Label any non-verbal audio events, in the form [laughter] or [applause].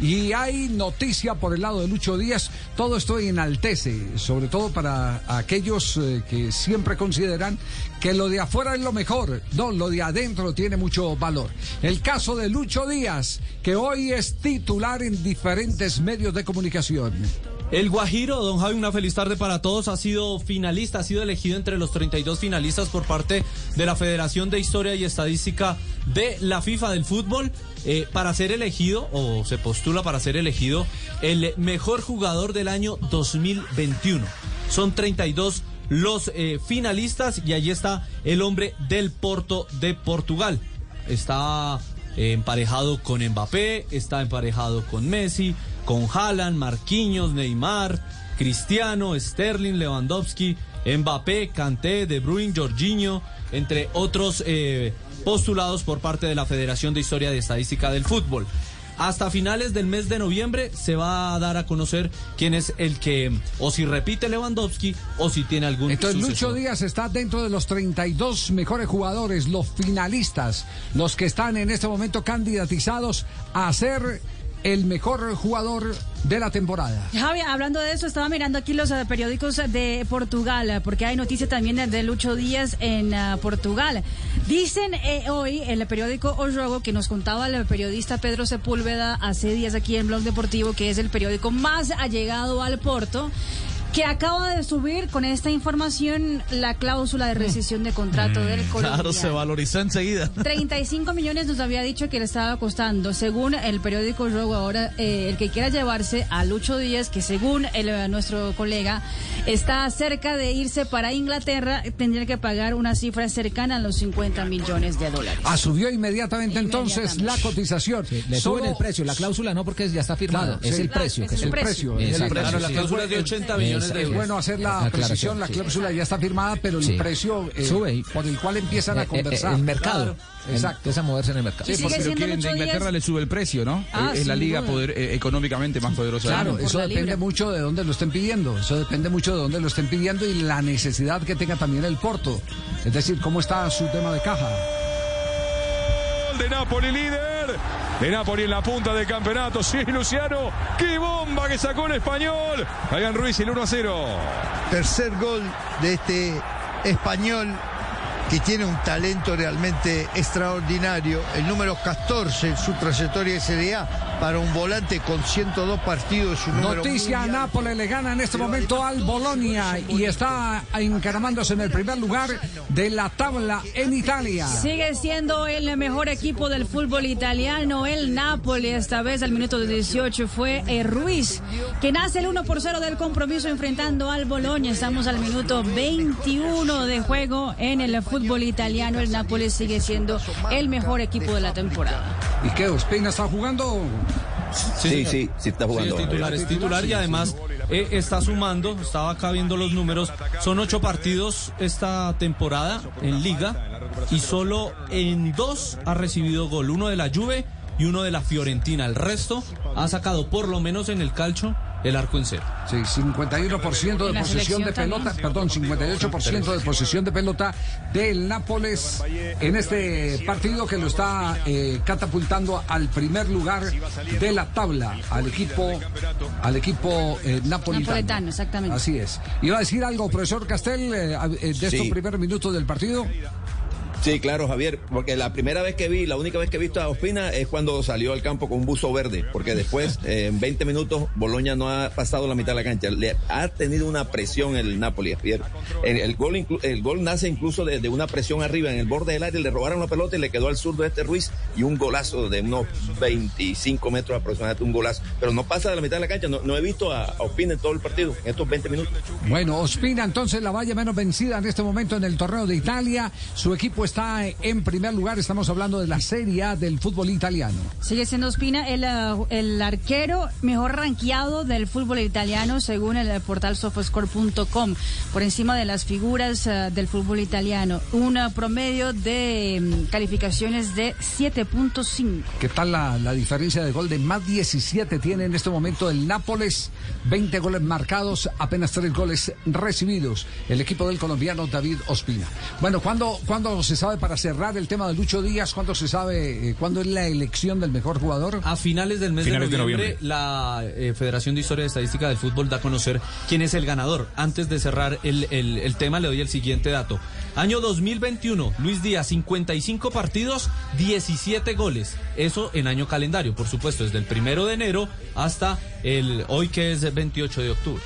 Y hay noticia por el lado de Lucho Díaz. Todo esto enaltece, sobre todo para aquellos eh, que siempre consideran que lo de afuera es lo mejor. No, lo de adentro tiene mucho valor. El caso de Lucho Díaz, que hoy es titular en diferentes medios de comunicación. El Guajiro, don Javi, una feliz tarde para todos. Ha sido finalista, ha sido elegido entre los 32 finalistas por parte de la Federación de Historia y Estadística de la FIFA del Fútbol eh, para ser elegido, o se postula para ser elegido, el mejor jugador del año 2021. Son 32 los eh, finalistas y allí está el hombre del Porto de Portugal. Está eh, emparejado con Mbappé, está emparejado con Messi, con Haaland, Marquinhos, Neymar, Cristiano, Sterling, Lewandowski, Mbappé, Kanté, De Bruyne, Jorginho, entre otros eh, postulados por parte de la Federación de Historia y Estadística del Fútbol. Hasta finales del mes de noviembre se va a dar a conocer quién es el que, o si repite Lewandowski, o si tiene algún. Entonces, sucesor. Lucho Díaz está dentro de los 32 mejores jugadores, los finalistas, los que están en este momento candidatizados a ser el mejor jugador de la temporada. Javi, hablando de eso, estaba mirando aquí los eh, periódicos de Portugal, eh, porque hay noticia también de, Lucho Díaz en eh, Portugal. Dicen hoy en el periódico O Jogo, que nos contaba el periodista Pedro Sepúlveda hace días aquí en Blog Deportivo, que es el periódico más allegado al Porto, que acaba de subir con esta información la cláusula de rescisión de contrato del colombiano. Claro, se valorizó enseguida. [laughs] 35 millones nos había dicho que le estaba costando. Según el periódico Rogo, ahora eh, el que quiera llevarse a Lucho Díaz, que según el, eh, nuestro colega está cerca de irse para Inglaterra, tendría que pagar una cifra cercana a los 50 millones de dólares. Ah, subió inmediatamente entonces la cotización. Le Solo- suben el precio, la cláusula no porque ya está firmado, Claro, es sí. el precio. Es el el precio. precio. el precio. Claro, la cláusula es de 80 millones de Es bueno hacer la precisión, la sí. cláusula ya está firmada, pero el Sí. precio eh, Sube por el cual empiezan Eh, a eh, conversar. el mercado. Claro, exacto. Empieza a moverse en el mercado. Sigue porque lo quieren de Inglaterra Díaz. le sube el precio, ¿no? Ah, es la liga poder, eh, económicamente más poderosa del Claro, eso depende libra. mucho de dónde lo estén pidiendo. Eso depende mucho de dónde lo estén pidiendo y la necesidad que tenga también el Porto. Es decir, cómo está su tema de caja. Gol de Napoli líder. De Napoli en la punta del campeonato. Sí, Luciano. ¡Qué bomba que sacó el español! Hagan Ruiz el 1 a 0. tercer gol de este español que tiene un talento realmente extraordinario, el número 14 en su trayectoria SDA para un volante con 102 partidos, un Noticia. Nápoles le gana en este momento al Bolonia y está encaramándose en el primer lugar de la tabla en Italia. Sigue siendo el mejor equipo del fútbol italiano, el Napoli. Esta vez al minuto 18 fue eh, Ruiz, que nace el 1 por 0 del compromiso enfrentando al Boloña. Estamos al minuto 21 de juego en el fútbol italiano. El Napoli sigue siendo el mejor equipo de la temporada. ¿Y qué? ¿Ospina está jugando? Sí, sí, sí está Sí, jugando. es titular, es titular y además eh, está sumando, estaba acá viendo los números, son ocho partidos esta temporada en liga y solo en dos ha recibido gol, uno de la Juve y uno de la Fiorentina, el resto ha sacado por lo menos en el calcho el arco en cero. Sí, 51% de posesión de pelota, perdón, 58% de posesión de pelota del Nápoles en este partido que lo está eh, catapultando al primer lugar de la tabla, al equipo, al equipo eh, napolitano. Napoletano, exactamente. Así es. ¿Iba a decir algo, profesor Castel, eh, a- eh, de estos Sí. primeros minutos del partido? Sí, claro, Javier, porque la primera vez que vi, la única vez que he visto a Ospina es cuando salió al campo con un buzo verde, porque después, en 20 minutos, Boloña no ha pasado la mitad de la cancha. Le ha tenido una presión el Napoli, Javier. El, el gol, el gol nace incluso de, una presión arriba, en el borde del área, le robaron la pelota y le quedó al zurdo este Ruiz y un golazo de unos 25 metros aproximadamente, un golazo. Pero no pasa de la mitad de la cancha, no, no he visto a, a Ospina en todo el partido, en estos 20 minutos. Bueno, Ospina entonces la valla menos vencida en este momento en el torneo de Italia. Su equipo está en primer lugar. Estamos hablando de la Serie A del fútbol italiano. Sigue siendo Ospina el, uh, el arquero mejor rankeado del fútbol italiano según el uh, portal sofascore.com, por encima de las figuras uh, del fútbol italiano. Un promedio de um, calificaciones de 7.5. ¿Qué tal la, la diferencia de gol de más 17 tiene en este momento el Nápoles? 20 goles marcados, apenas 3 goles recibidos. El equipo del colombiano David Ospina. Bueno, ¿cuándo, ¿cuándo se sabe para cerrar el tema de Lucho Díaz? ¿Cuándo se sabe eh, cuándo es la elección del mejor jugador? A finales del mes Finales de, de noviembre, la eh, Federación de Historia y Estadística del Fútbol da a conocer quién es el ganador. Antes de cerrar el, el- el tema, le doy el siguiente dato. Año 2021, Luis Díaz, 55 partidos, 17 goles. Eso en año calendario, por supuesto, desde el primero de enero hasta el hoy que es 28 de octubre.